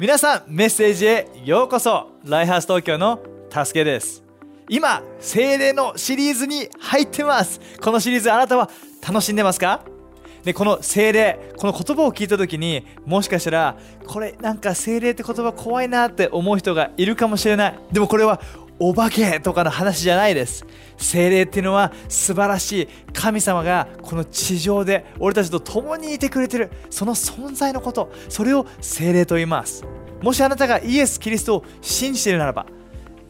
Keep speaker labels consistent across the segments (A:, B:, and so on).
A: 皆さんメッセージへようこそ。ライハース東京のたすけです。今精霊のシリーズに入ってます。このシリーズあなたは楽しんでますか？でこの精霊この言葉を聞いた時にもしかしたらこれなんか精霊って言葉怖いなって思う人がいるかもしれない。でもこれはお化けとかの話じゃないです。精霊っていうのは素晴らしい神様がこの地上で俺たちと共にいてくれてるその存在のこと。それを精霊と言います。もしあなたがイエス・キリストを信じているならば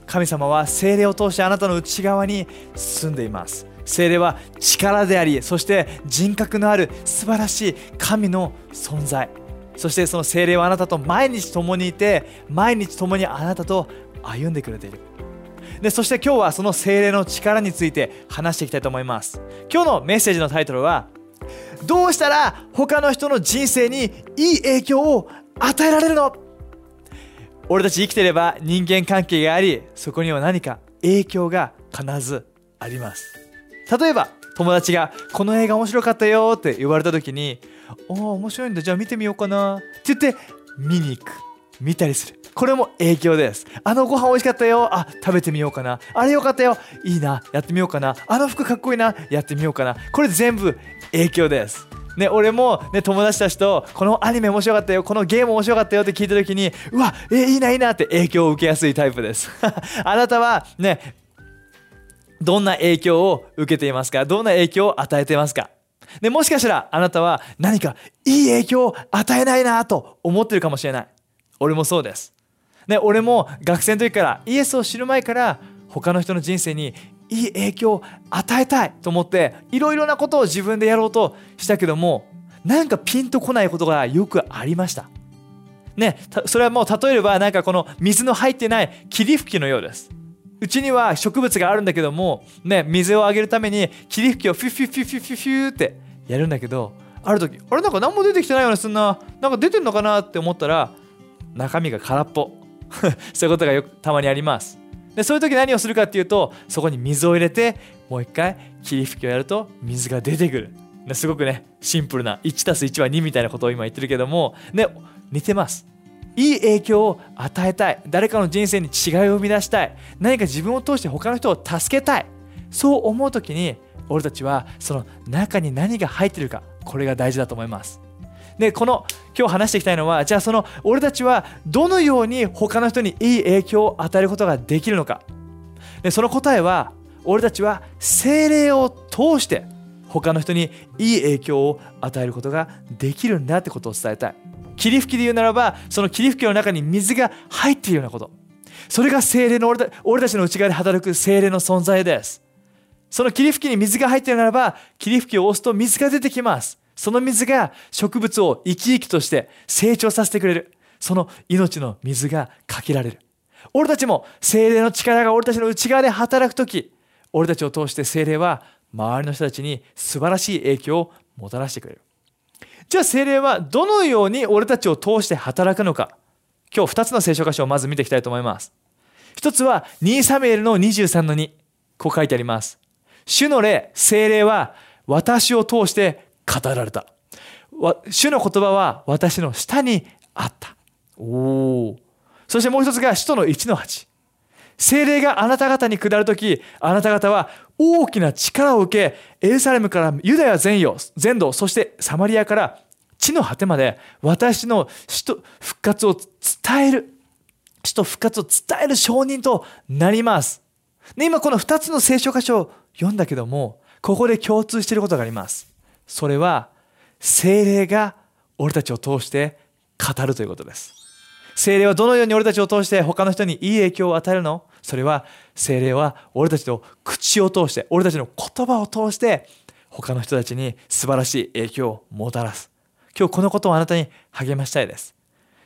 A: 神様は精霊を通してあなたの内側に住んでいます。精霊は力でありそして人格のある素晴らしい神の存在。そしてその精霊はあなたと毎日共にいて毎日共にあなたと歩んでくれている。でそして今日はその精霊の力について話していきたいと思います。今日のメッセージのタイトルはどうしたら他の人の人生にいい影響を与えられるの？俺たち生きてれば人間関係がありそこには何か影響が必ずあります。例えば友達が「この映画面白かったよ」って言われた時に「おお面白いんだじゃあ見てみようかな」って言って見に行く。見たりする。これも影響です。あのご飯美味しかったよ。あ食べてみようかな。あれよかったよ。いいな。やってみようかな。あの服かっこいいな。やってみようかな。これ全部影響です。ね、俺も、ね、友達たちとこのアニメ面白かったよ。このゲーム面白かったよって聞いた時にうわえいいないいなって影響を受けやすいタイプです。あなたはねどんな影響を受けていますか？どんな影響を与えていますか？でもしかしたらあなたは何かいい影響を与えないなと思ってるかもしれない。俺もそうですね、俺も学生の時からイエスを知る前から他の人の人生にいい影響を与えたいと思っていろいろなことを自分でやろうとしたけどもなんかピンとこないことがよくありました。ね、それはもう例えればなんかこの水の入ってない霧吹きのようです。うちには植物があるんだけども、ね、水をあげるために霧吹きをフィフィフィフィフィフィってやるんだけどある時あれなんか何も出てきてないようなすんななんか出てんのかなって思ったら中身が空っぽ。そういうことがよくたまにあります。でそういう時何をするかっていうとそこに水を入れてもう一回霧吹きをやると水が出てくる。すごくねシンプルな 1+1 は2みたいなことを今言ってるけどもね似てます。いい影響を与えたい。誰かの人生に違いを生み出したい。何か自分を通して他の人を助けたい。そう思う時に俺たちはその中に何が入ってるかこれが大事だと思います。でこの今日話していきたいのはじゃあその俺たちはどのように他の人にいい影響を与えることができるのか。でその答えは俺たちは精霊を通して他の人にいい影響を与えることができるんだってことを伝えたい。霧吹きで言うならばその霧吹きの中に水が入っているようなこと。それが精霊の俺た俺たちの内側で働く精霊の存在です。その霧吹きに水が入っているならば霧吹きを押すと水が出てきます。その水が植物を生き生きとして成長させてくれる。その命の水がかけられる。俺たちも精霊の力が俺たちの内側で働くとき、俺たちを通して精霊は周りの人たちに素晴らしい影響をもたらしてくれる。じゃあ精霊はどのように俺たちを通して働くのか。今日2つの聖書箇所をまず見ていきたいと思います。一つは2サムエルの23の2。こう書いてあります。主の霊、精霊は私を通して語られた。主の言葉は私の下にあった。おおそしてもう一つが使徒の1の8。精霊があなた方に下るとき、あなた方は大きな力を受け、エルサレムからユダヤ全土、全土、そしてサマリアから地の果てまで私の死と復活を伝える、死と復活を伝える証人となります。で今この2つの聖書箇所を読んだけども、ここで共通していることがあります。それは精霊が俺たちを通して語るということです。精霊はどのように俺たちを通して他の人にいい影響を与えるの？それは精霊は俺たちの口を通して俺たちの言葉を通して他の人たちに素晴らしい影響をもたらす。今日このことをあなたに励ましたいです。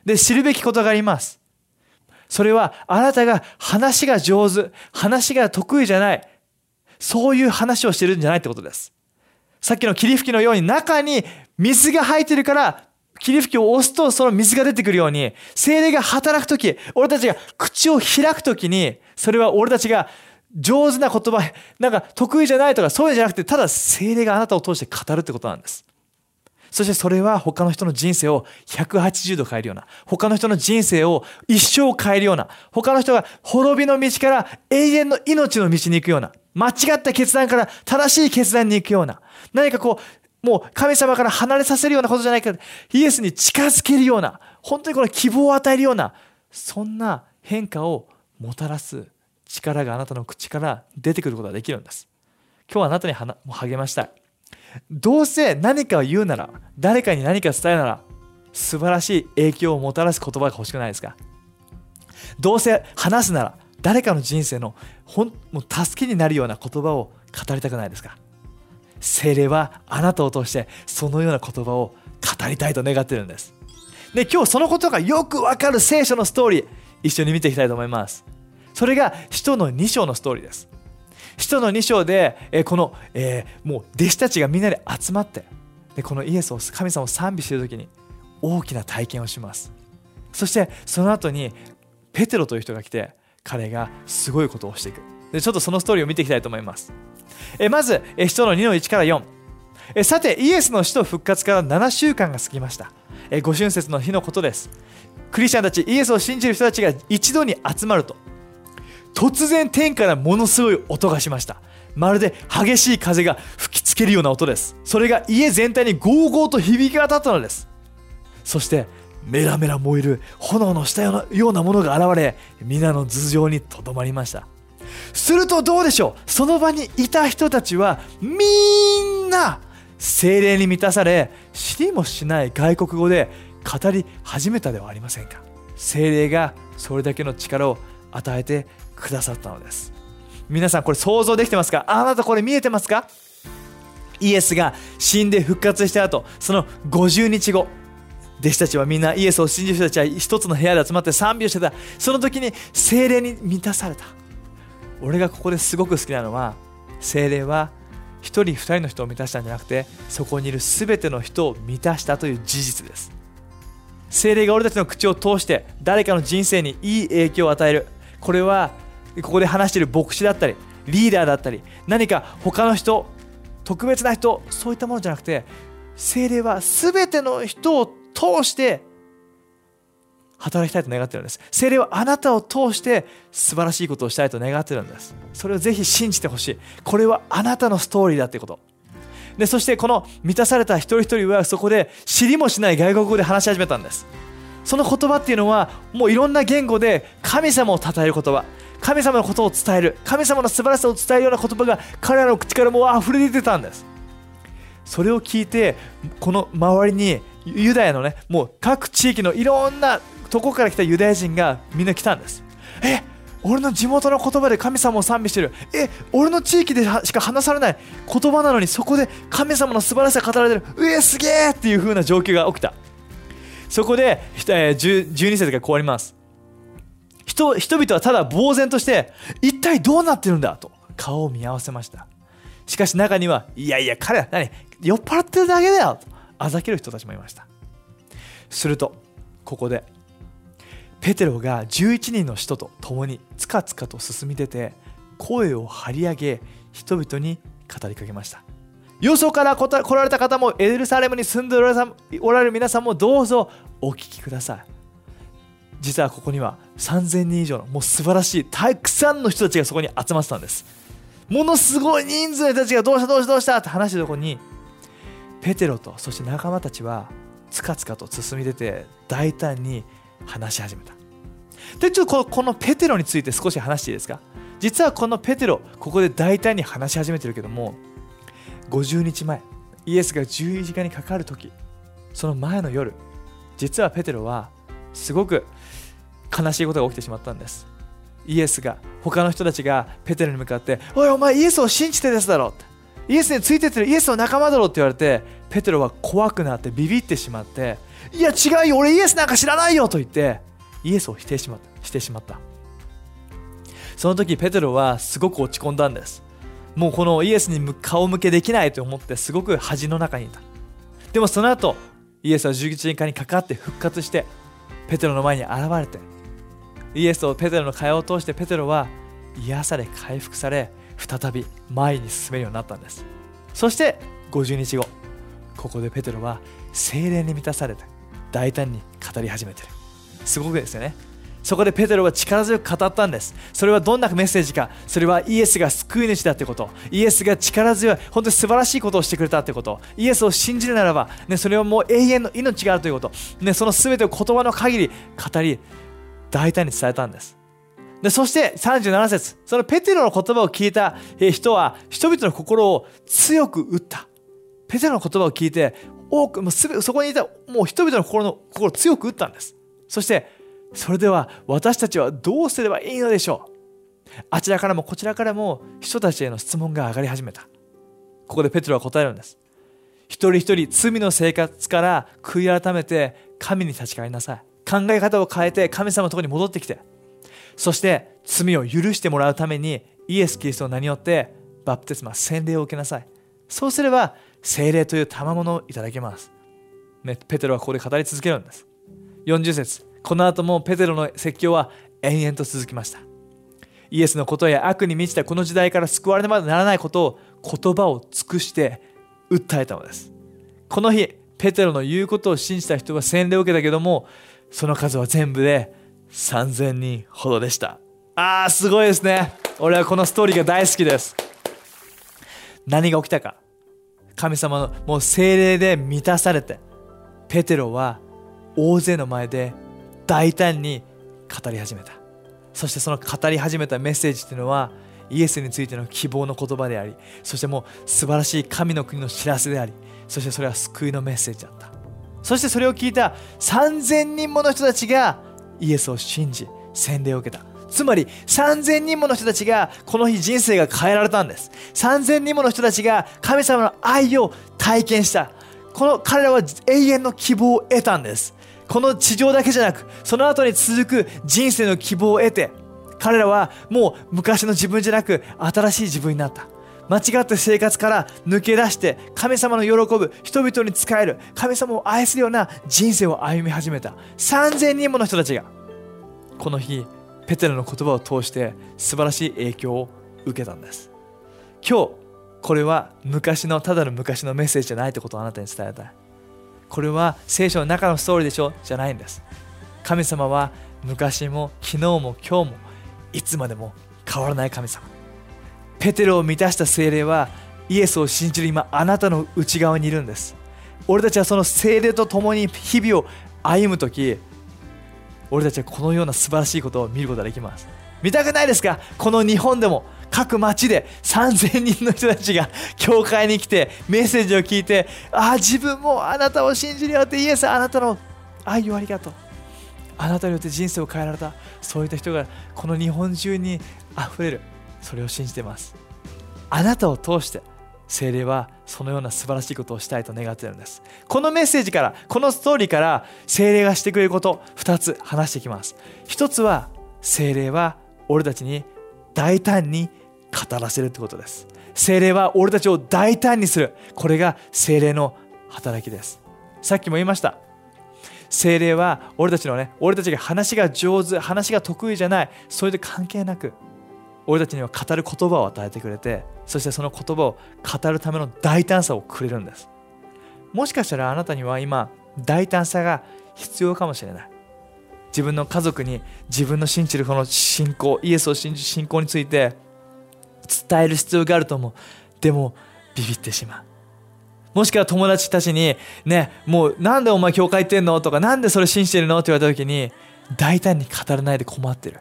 A: で、知るべきことがあります。それはあなたが話が上手、話が得意じゃない、そういう話をしてるんじゃないってことです。さっきの霧吹きのように中に水が入ってるから、霧吹きを押すとその水が出てくるように、精霊が働くとき、俺たちが口を開くときに、それは俺たちが上手な言葉、なんか得意じゃないとかそういうんじゃなくて、ただ精霊があなたを通して語るってことなんです。そしてそれは他の人の人生を180度変えるような他の人の人生を一生変えるような他の人が滅びの道から永遠の命の道に行くような間違った決断から正しい決断に行くような何かこうもう神様から離れさせるようなことじゃないかイエスに近づけるような本当にこの希望を与えるようなそんな変化をもたらす力があなたの口から出てくることができるんです。今日はあなたに励ましたい。どうせ何かを言うなら誰かに何か伝えるなら素晴らしい影響をもたらす言葉が欲しくないですか？どうせ話すなら誰かの人生のほんもう助けになるような言葉を語りたくないですか？精霊はあなたを通してそのような言葉を語りたいと願ってるんです。で今日そのことがよくわかる聖書のストーリー一緒に見ていきたいと思います。それが使徒の2章のストーリーです。使徒の2章で、えこの、えー、もう弟子たちがみんなで集まってでこのイエスを神様を賛美している時に大きな体験をします。そしてその後にペテロという人が来て彼がすごいことをしていく。でちょっとそのストーリーを見ていきたいと思います。えまず使徒の2の1から4さてイエスの死と復活から7週間が過ぎました。えご春節の日のことです。クリスチャンたちイエスを信じる人たちが一度に集まると。突然天からものすごい音がしました。まるで激しい風が吹きつけるような音です。それが家全体にゴーゴーと響き渡ったのです。そしてメラメラ燃える炎の下ようなものが現れ皆の頭上にとどまりました。するとどうでしょう？その場にいた人たちはみんな精霊に満たされ知りもしない外国語で語り始めたではありませんか。精霊がそれだけの力を与えてくださったのです。皆さんこれ想像できてますか？あなたこれ見えてますか？イエスが死んで復活した後その50日後弟子たちはみんなイエスを信じる人たちは一つの部屋で集まって賛美をしてた。その時に精霊に満たされた。俺がここですごく好きなのは精霊は1人2人の人を満たしたんじゃなくてそこにいる全ての人を満たしたという事実です。精霊が俺たちの口を通して誰かの人生にいい影響を与える。これはここで話している牧師だったりリーダーだったり何か他の人特別な人そういったものじゃなくて精霊は全ての人を通して働きたいと願ってるんです。精霊はあなたを通して素晴らしいことをしたいと願ってるんです。それをぜひ信じてほしい。これはあなたのストーリーだってこと。でそしてこの満たされた一人一人はそこで知りもしない外国語で話し始めたんです。その言葉っていうのはもういろんな言語で神様を称える言葉。神様のことを伝える。神様の素晴らしさを伝えるような言葉が彼らの口からもう溢れ出てたんです。それを聞いてこの周りにユダヤのねもう各地域のいろんなとこから来たユダヤ人がみんな来たんです。え俺の地元の言葉で神様を賛美してる。え俺の地域でしか話されない。言葉なのにそこで神様の素晴らしさが語られてる。うえすげえっていう風な状況が起きた。そこで、えー、12節がこうあります。人人々はただ呆然として一体どうなってるんだ？と顔を見合わせました。しかし中にはいやいや彼は何？酔っ払ってるだけだよ！とあざける人たちもいました。するとここでペテロが11人の人と共につかつかと進み出て声を張り上げ人々に語りかけました。よそから来られた方もエルサレムに住んでおられる皆さんもどうぞお聞きください。実はここには3000人以上のもう素晴らしいたくさんの人たちがそこに集まってたんです。ものすごい人数の人たちがどうしたどうしたどうしたって話してるところにペテロとそして仲間たちはつかつかと進み出て大胆に話し始めた。でちょっとこのペテロについて少し話していいですか？実はこのペテロここで大胆に話し始めてるけども50日前イエスが十字架にかかる時その前の夜実はペテロはすごく悲しいことが起きてしまったんです。イエスが他の人たちがペテロに向かって「おいお前イエスを信じてですだろ」ってイエスについてってるイエスの仲間だろって言われてペテロは怖くなってビビってしまって「いや違うよ俺イエスなんか知らないよ」と言ってイエスを否定しましてしまった。その時ペテロはすごく落ち込んだんです。もうこのイエスに顔向けできないと思ってすごく恥の中にいた。でもその後イエスは十字架にかかって復活してペテロの前に現れてイエスとペテロの会話を通してペテロは癒され回復され再び前に進めるようになったんです。そして50日後ここでペテロは精霊に満たされて大胆に語り始めてる。すごくですよね。そこでペテロは力強く語ったんです。それはどんなメッセージか。それはイエスが救い主だってこと。イエスが力強い本当に素晴らしいことをしてくれたってこと。イエスを信じるならば、ね、それはもう永遠の命があるということ、ね、その全てを言葉の限り語り大胆に伝えたんです。でそして37節。そのペテロの言葉を聞いた人は人々の心を強く打った。ペテロの言葉を聞いて多くもうすべそこにいたもう人々の心の心を強く打ったんです。そしてそれでは私たちはどうすればいいのでしょう？あちらからもこちらからも人たちへの質問が上がり始めた。ここでペトロは答えるんです。一人一人罪の生活から悔い改めて神に立ち返りなさい。考え方を変えて神様のところに戻ってきて。そして罪を許してもらうためにイエス・キリストの名によってバプテスマ洗礼を受けなさい。そうすれば聖霊という賜物をいただけます、ペテロはここで語り続けるんです。40節。この後もペテロの説教は延々と続きました。イエスのことや悪に満ちたこの時代から救われねばならないことを言葉を尽くして訴えたのです。この日ペテロの言うことを信じた人は洗礼を受けたけどもその数は全部で3000人ほどでした。あーすごいですね。俺はこのストーリーが大好きです。何が起きたか。神様のもう精霊で満たされてペテロは大勢の前で大胆に語り始めた。そしてその語り始めたメッセージっていうのはイエスについての希望の言葉でありそしてもう素晴らしい神の国の知らせでありそしてそれは救いのメッセージだった。そしてそれを聞いた3000人もの人たちがイエスを信じ洗礼を受けた。つまり3000人もの人たちがこの日人生が変えられたんです。3000人もの人たちが神様の愛を体験した。この彼らは永遠の希望を得たんです。この地上だけじゃなくその後に続く人生の希望を得て彼らはもう昔の自分じゃなく新しい自分になった。間違った生活から抜け出して神様の喜ぶ人々に仕える神様を愛するような人生を歩み始めた。3000人もの人たちがこの日ペテロの言葉を通して素晴らしい影響を受けたんです。今日これは昔のただの昔のメッセージじゃないってことをあなたに伝えたい。これは聖書の中のストーリーでしょ？じゃないんです。神様は昔も昨日も今日もいつまでも変わらない神様。ペテロを満たした精霊はイエスを信じる今あなたの内側にいるんです。俺たちはその精霊と共に日々を歩む時俺たちはこのような素晴らしいことを見ることができます。見たくないですか？この日本でも。各町で3000人の人たちが教会に来てメッセージを聞いてああ自分もあなたを信じるよってイエスあなたの愛をありがとう。あなたによって人生を変えられた。そういった人がこの日本中にあふれる。それを信じてます。あなたを通して精霊はそのような素晴らしいことをしたいと願っているんです。このメッセージからこのストーリーから精霊がしてくれること2つ話していきます。1つは精霊は俺たちに大胆に語らせるってことです。精霊は俺たちを大胆にする。これが精霊の働きです。さっきも言いました。精霊は俺たちのね俺たちが話が上手話が得意じゃない。それで関係なく俺たちには語る言葉を与えてくれてそしてその言葉を語るための大胆さをくれるんです。もしかしたらあなたには今大胆さが必要かもしれない。自分の家族に自分の信じるこの信仰イエスを信じる信仰について伝える必要があると思う。でもビビってしまう。もしくは友達たちにねもうなんでお前教会行ってんのとかなんでそれ信じてるのって言われた時に大胆に語らないで困ってる。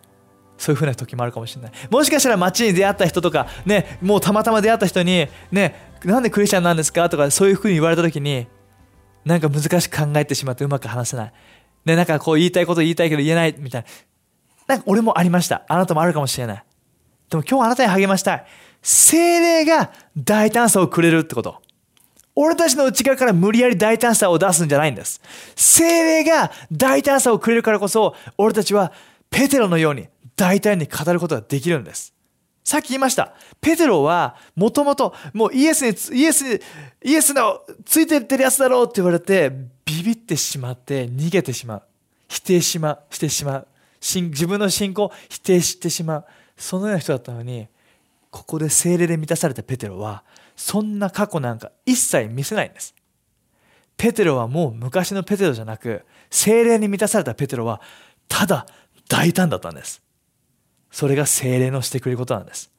A: そういうふうな時もあるかもしれない。もしかしたら街に出会った人とかねもうたまたま出会った人にねなんでクリスチャンなんですかとかそういうふうに言われた時になんか難しく考えてしまってうまく話せない。ねなんかこう言いたいこと言いたいけど言えないみたいななんか俺もありましたあなたもあるかもしれないでも今日あなたに励ましたい。精霊が大胆さをくれるってこと。俺たちの内側から無理やり大胆さを出すんじゃないんです。精霊が大胆さをくれるからこそ、俺たちはペテロのように大胆に語ることができるんです。さっき言いました。ペテロは、もともと、もうイエスに、イエスに、イエスのついてってるやつだろうって言われて、ビビってしまって、逃げてしまう。否定しま、してしまう。自分の信仰を否定してしまう。そのような人だったのにここで精霊で満たされたペテロはそんな過去なんか一切見せないんですペテロはもう昔のペテロじゃなく精霊に満たされたペテロはただ大胆だったんですそれが精霊のしてくれることなんです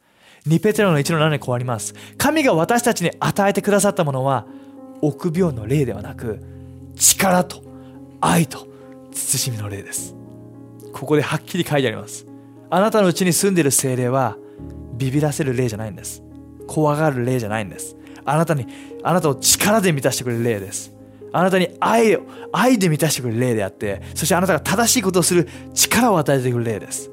A: 2ペテロの1の7にこうあります神が私たちに与えてくださったものは臆病の霊ではなく力と愛と慎みの霊です。ここではっきり書いてあります。あなたのうちに住んでいる精霊はビビらせる霊じゃないんです。怖がる霊じゃないんです。あなたにあなたを力で満たしてくれる霊です。あなたに愛を愛で満たしてくれる霊であってそしてあなたが正しいことをする力を与えてくれる霊です。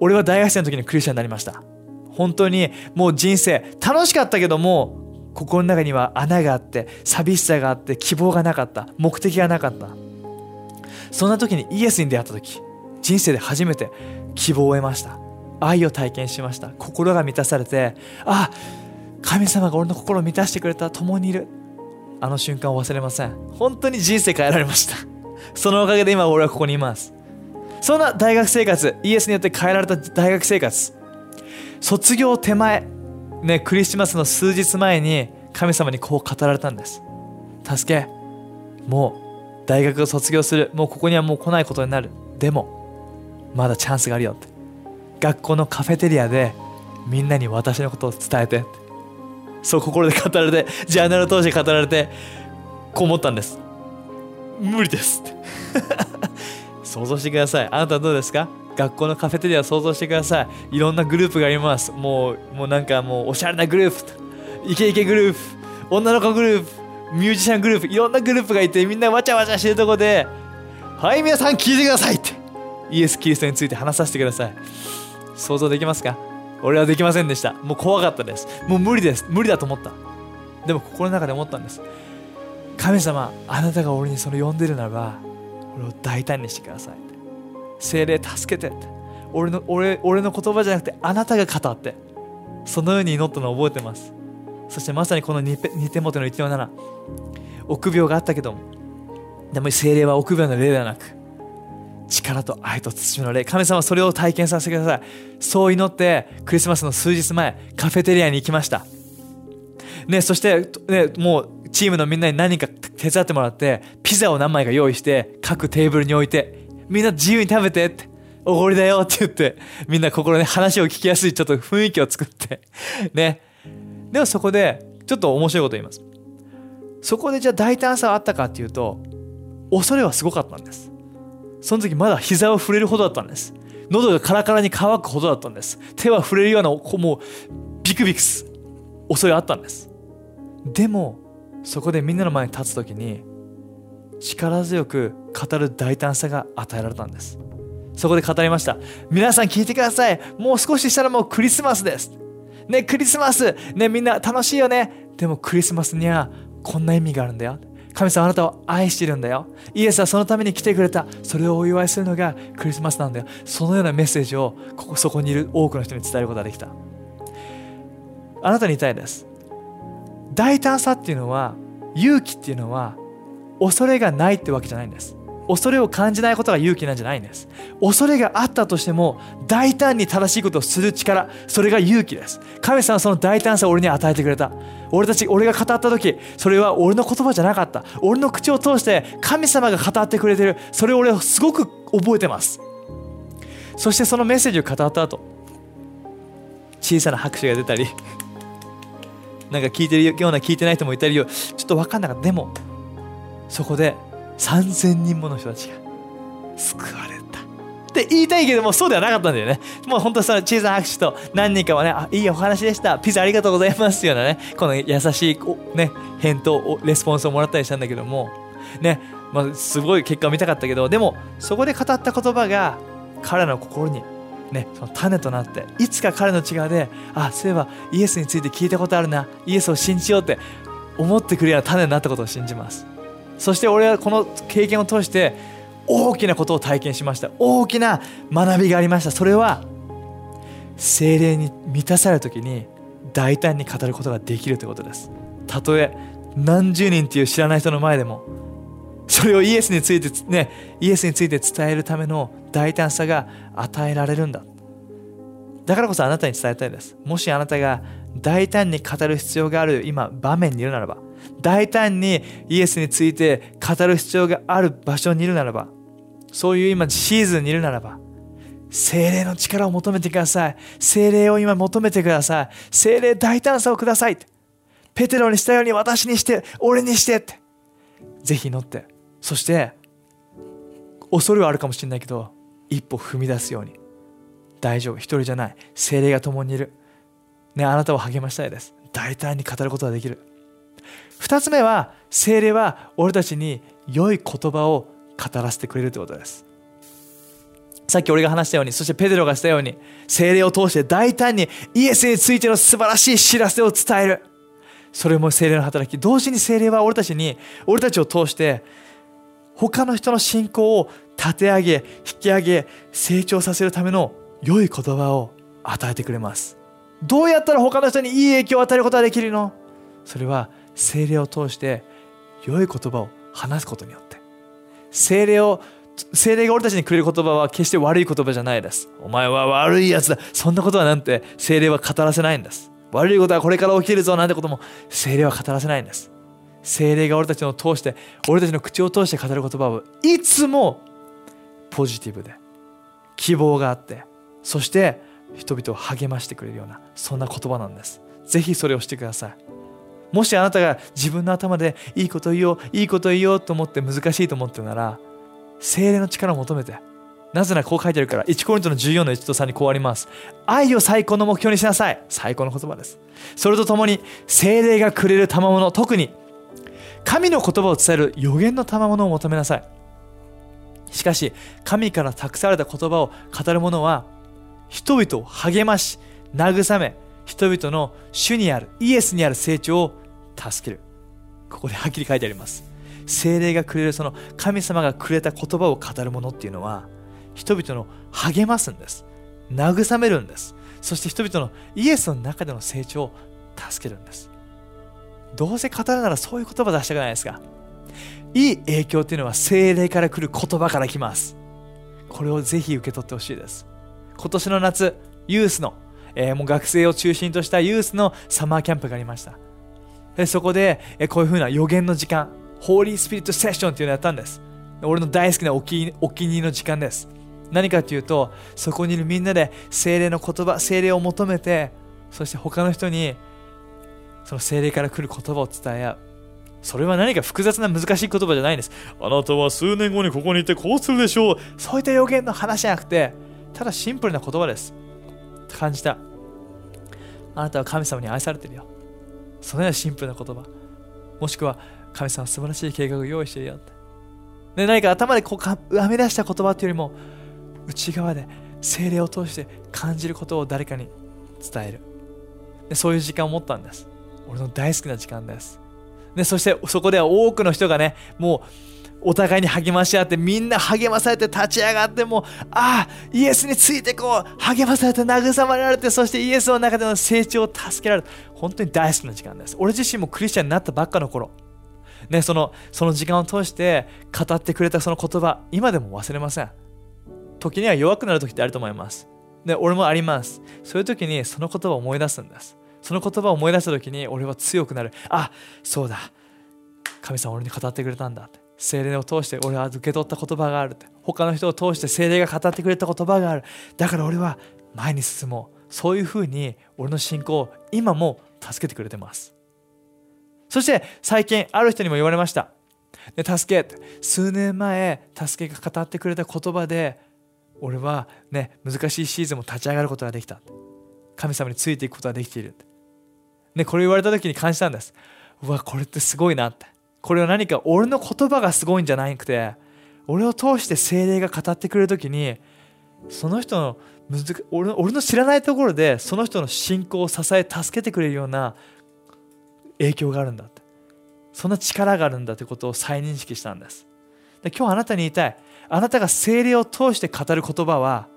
A: 俺は大学生の時にクリスチャンになりました。本当にもう人生楽しかったけども心の中には穴があって寂しさがあって希望がなかった。目的がなかった。そんな時にイエスに出会った時人生で初めて希望を得ました。愛を体験しました。心が満たされてあ神様が俺の心を満たしてくれた。共にいる。あの瞬間を忘れません。本当に人生変えられました。そのおかげで今俺はここにいます。そんな大学生活イエスによって変えられた大学生活。卒業手前ねクリスマスの数日前に神様にこう語られたんです。助けもう大学を卒業する。もうここにはもう来ないことになる。でもまだチャンスがあるよって。学校のカフェテリアでみんなに私のことを伝えてそう心で語られてジャーナルを通して語られてこう思ったんです。無理ですって。想像してください。あなたはどうですか？学校のカフェテリア想像してください。いろんなグループがあります。もうもうなんかもうおしゃれなグループ。イケイケグループ。女の子グループ。ミュージシャングループ。いろんなグループがいてみんなわちゃわちゃしてるとこではい皆さん聞いてくださいって。イエス・キリストについて話させてください。想像できますか？俺はできませんでした。もう怖かったです。もう無理です。無理だと思った。でも心の中で思ったんです。神様あなたが俺にそれ呼んでるならば俺を大胆にしてください。精霊助けてって。俺の俺俺の言葉じゃなくてあなたが語って。そのように祈ったのを覚えてます。そしてまさにこの2手元の1の7臆病があったけどもでも精霊は臆病の霊ではなく力と愛と慎みの霊。神様それを体験させてください。そう祈ってクリスマスの数日前カフェテリアに行きました。ねそして、ね、もうチームのみんなに何か手伝ってもらってピザを何枚か用意して各テーブルに置いてみんな自由に食べてっておごりだよって言ってみんな心で話を聞きやすいちょっと雰囲気を作ってね。でもそこでちょっと面白いこと言います。そこでじゃあ大胆さはあったかっていうと恐れはすごかったんです。その時まだ膝を触れるほどだったんです。喉がカラカラに乾くほどだったんです。手は触れるようなもうビクビクす恐れあったんです。でもそこでみんなの前に立つ時に力強く語る大胆さが与えられたんです。そこで語りました。皆さん聞いてください。もう少ししたらもうクリスマスです。ねクリスマス。ねみんな楽しいよね。でもクリスマスにはこんな意味があるんだよ。神様あなたを愛してるんだよ。イエスはそのために来てくれた。それをお祝いするのがクリスマスなんだよ。そのようなメッセージをここそこにいる多くの人に伝えることができた。あなたに言いたいです。大胆さっていうのは勇気っていうのは恐れがないってわけじゃないんです。恐れを感じないことが勇気なんじゃないんです。恐れがあったとしても大胆に正しいことをする力それが勇気です。神様はその大胆さを俺に与えてくれた。俺たち俺が語った時それは俺の言葉じゃなかった。俺の口を通して神様が語ってくれてる。それを俺はすごく覚えてます。そしてそのメッセージを語った後小さな拍手が出たりなんか聞いてるような聞いてない人もいたりちょっと分かんなかった。でもそこで3000人もの人たちが救われた。って言いたいけどもそうではなかったんだよね。もう本当その小さな拍手と何人かはねあいいお話でした。ピザありがとうございますようなねこの優しいね返答レスポンスをもらったりしたんだけどもねまあ、すごい結果を見たかったけどでもそこで語った言葉が彼の心にね、その種となっていつか彼の違うであそういえばイエスについて聞いたことあるな。イエスを信じようって思ってくるような種になったことを信じます。そして俺はこの経験を通して大きなことを体験しました。大きな学びがありました。それは精霊に満たされる時に大胆に語ることができるということです。たとえ何十人っていう知らない人の前でもそれをイエスについてねイエスについて伝えるための大胆さが与えられるんだ。だからこそあなたに伝えたいです。もしあなたが大胆に語る必要がある今場面にいるならば大胆にイエスについて語る必要がある場所にいるならばそういう今シーズンにいるならば精霊の力を求めてください。精霊を今求めてください。精霊大胆さをくださいペテロにしたように私にして俺にしてって。ぜひ祈って。そして恐れはあるかもしれないけど一歩踏み出すように。大丈夫。一人じゃない。精霊が共にいる。ねあなたを励ましたいです。大胆に語ることができる。2つ目は精霊は俺たちに良い言葉を語らせてくれるということです。さっき俺が話したようにそしてペテロがしたように精霊を通して大胆にイエスについての素晴らしい知らせを伝える。それも精霊の働き同時に精霊は俺たちに俺たちを通して他の人の信仰を立て上げ引き上げ成長させるための良い言葉を与えてくれます。どうやったら他の人にいい影響を与えることができるの？それは精霊を通して良い言葉を話すことによって。精霊を精霊が俺たちにくれる言葉は決して悪い言葉じゃないです。お前は悪いやつだ。そんなことはなんて精霊は語らせないんです。悪いことはこれから起きるぞなんてことも精霊は語らせないんです。精霊が俺たちを通して俺たちの口を通して語る言葉はいつもポジティブで希望があってそして人々を励ましてくれるようなそんな言葉なんです。ぜひそれをしてください。もしあなたが自分の頭でいいこと言おういいこと言おうと思って難しいと思ってるなら精霊の力を求めてなぜならこう書いてあるから1コリントの14の1と3にこうあります。愛を最高の目標にしなさい。最高の言葉です。それとともに精霊がくれる賜物特に神の言葉を伝える予言の賜物を求めなさい。しかし神から託された言葉を語る者は人々を励まし慰め人々の主にあるイエスにある成長を助ける。ここではっきり書いてあります。精霊がくれるその神様がくれた言葉を語るものっていうのは人々の励ますんです。慰めるんです。そして人々のイエスの中での成長を助けるんです。どうせ語るならそういう言葉出したくないですか？いい影響っていうのは精霊から来る言葉から来ます。これをぜひ受け取ってほしいです。今年の夏ユースの、えー、もう学生を中心としたユースのサマーキャンプがありました。でそこで、えー、こういうふうな予言の時間ホーリースピリットセッションっていうのをやったんです。俺の大好きなお気お気に入りの時間です。何かというとそこにいるみんなで精霊の言葉精霊を求めてそして他の人にその精霊から来る言葉を伝え合う。それは何か複雑な難しい言葉じゃないんです。あなたは数年後にここにいてこうするでしょう。そういった予言の話じゃなくてただシンプルな言葉です。感じた。あなたは神様に愛されてるよ。そのようなシンプルな言葉。もしくは神様素晴らしい計画を用意してるよって。で何か頭でこう編み出した言葉っていうよりも内側で精霊を通して感じることを誰かに伝える。でそういう時間を持ったんです。俺の大好きな時間です。でそしてそこでは多くの人がねもうお互いに励まし合ってみんな励まされて立ち上がってもああイエスについてこう励まされて慰められてそしてイエスの中での成長を助けられる。本当に大好きな時間です。俺自身もクリスチャンになったばっかの頃。ね、そのその時間を通して語ってくれたその言葉今でも忘れません。時には弱くなる時ってあると思います。で俺もあります。そういう時にその言葉を思い出すんです。その言葉を思い出した時に俺は強くなる。あそうだ。神様俺に語ってくれたんだって。精霊を通して俺は受け取った言葉があるって。他の人を通して精霊が語ってくれた言葉がある。だから俺は前に進もう。そういうふうに俺の信仰を今も助けてくれてます。そして最近ある人にも言われました。で助け。数年前助けが語ってくれた言葉で俺はね難しいシーズンも立ち上がることができた。神様についていくことができているねこれ言われた時に感じたんです。うわこれってすごいなって。これは何か俺の言葉がすごいんじゃなくて俺を通して精霊が語ってくれる時にその人の俺の俺の知らないところでその人の信仰を支え助けてくれるような影響があるんだって。そんな力があるんだということを再認識したんです。で今日あなたに言いたい。あなたが精霊を通して語る言葉は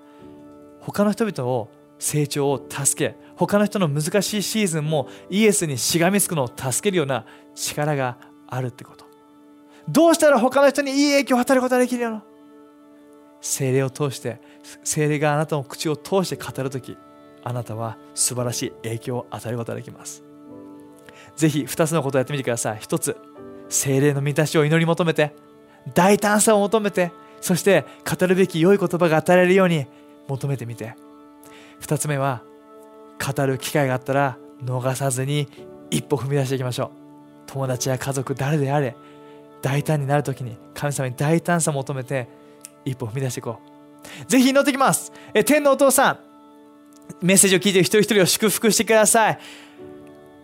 A: 他の人々を成長を助け他の人の難しいシーズンもイエスにしがみつくのを助けるような力があるってこと。どうしたら他の人にいい影響を与えることができるの？精霊を通して精霊があなたの口を通して語るときあなたは素晴らしい影響を与えることができます。ぜひ2つのことをやってみてください。1つ精霊の満たしを祈り求めて大胆さを求めてそして語るべき良い言葉が与えられるように求めてみて。2つ目は語る機会があったら逃さずに一歩踏み出していきましょう。友達や家族誰であれ大胆になる時に神様に大胆さを求めて一歩踏み出していこう。ぜひ祈ってきます。え天のお父さんメッセージを聞いてる一人一人を祝福してください。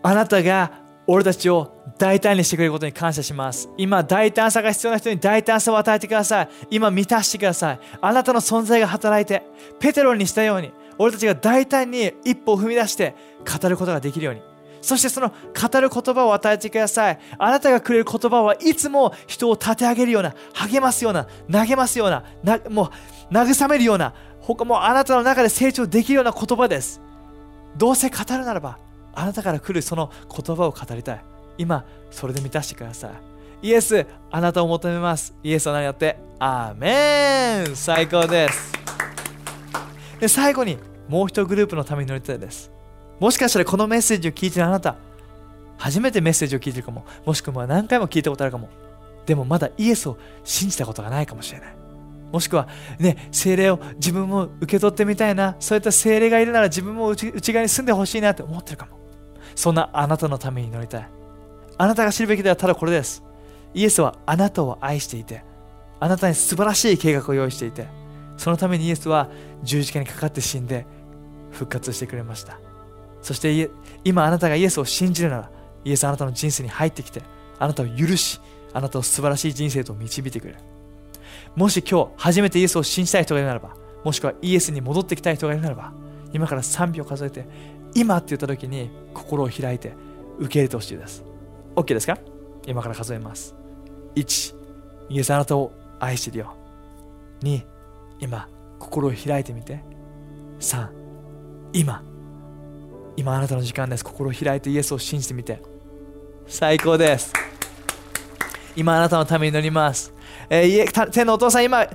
A: あなたが俺たちを大胆にしてくれることに感謝します。今大胆さが必要な人に大胆さを与えてください。今満たしてください。あなたの存在が働いてペテロにしたように俺たちが大胆に一歩を踏み出して語ることができるように。そしてその語る言葉を与えてください。あなたがくれる言葉はいつも人を立て上げるような励ますような投げますようななもう慰めるような他もあなたの中で成長できるような言葉です。どうせ語るならばあなたから来るその言葉を語りたい。今それで満たしてください。イエスあなたを求めます。イエスの名によって？アーメン。最高です。で最後にもう一グループのために乗りたいです。もしかしたらこのメッセージを聞いてるあなた初めてメッセージを聞いてるかももしくは何回も聞いたことあるかもでもまだイエスを信じたことがないかもしれないもしくはね精霊を自分も受け取ってみたいなそういった精霊がいるなら自分も内側に住んでほしいなって思ってるかもそんなあなたのために祈りたい。あなたが知るべきではただこれです。イエスはあなたを愛していて、あなたに素晴らしい計画を用意していて、そのためにイエスは十字架にかかって死んで復活してくれました。そして今あなたがイエスを信じるなら、イエスあなたの人生に入ってきて、あなたを許し、あなたを素晴らしい人生と導いてくれる。もし今日初めてイエスを信じたい人がいるならば、もしくはイエスに戻ってきたい人がいるならば、今から3秒数えて、今って言った時に心を開いて受け入れてほしいです。OK ですか？今から数えます。1イエスあなたを愛してるよ。2今心を開いてみて。3今。今あなたの時間です。心を開いてイエスを信じてみて。最高です。今あなたのために祈ります。えー、天のお父さん今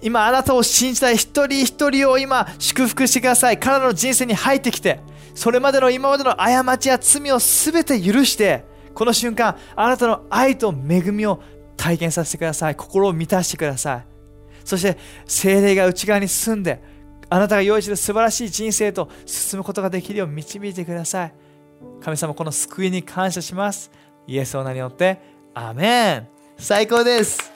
A: 今あなたを信じたい一人一人を今祝福してください。彼らの人生に入ってきてそれまでの今までの過ちや罪を全て許してこの瞬間あなたの愛と恵みを体験させてください。心を満たしてください。そして精霊が内側に住んであなたが用意している素晴らしい人生と進むことができるよう導いてください。神様この救いに感謝します。イエスの名によってアメン。最高です。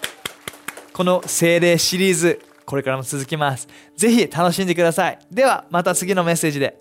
A: この精霊シリーズこれからも続きます。ぜひ楽しんでください。ではまた次のメッセージで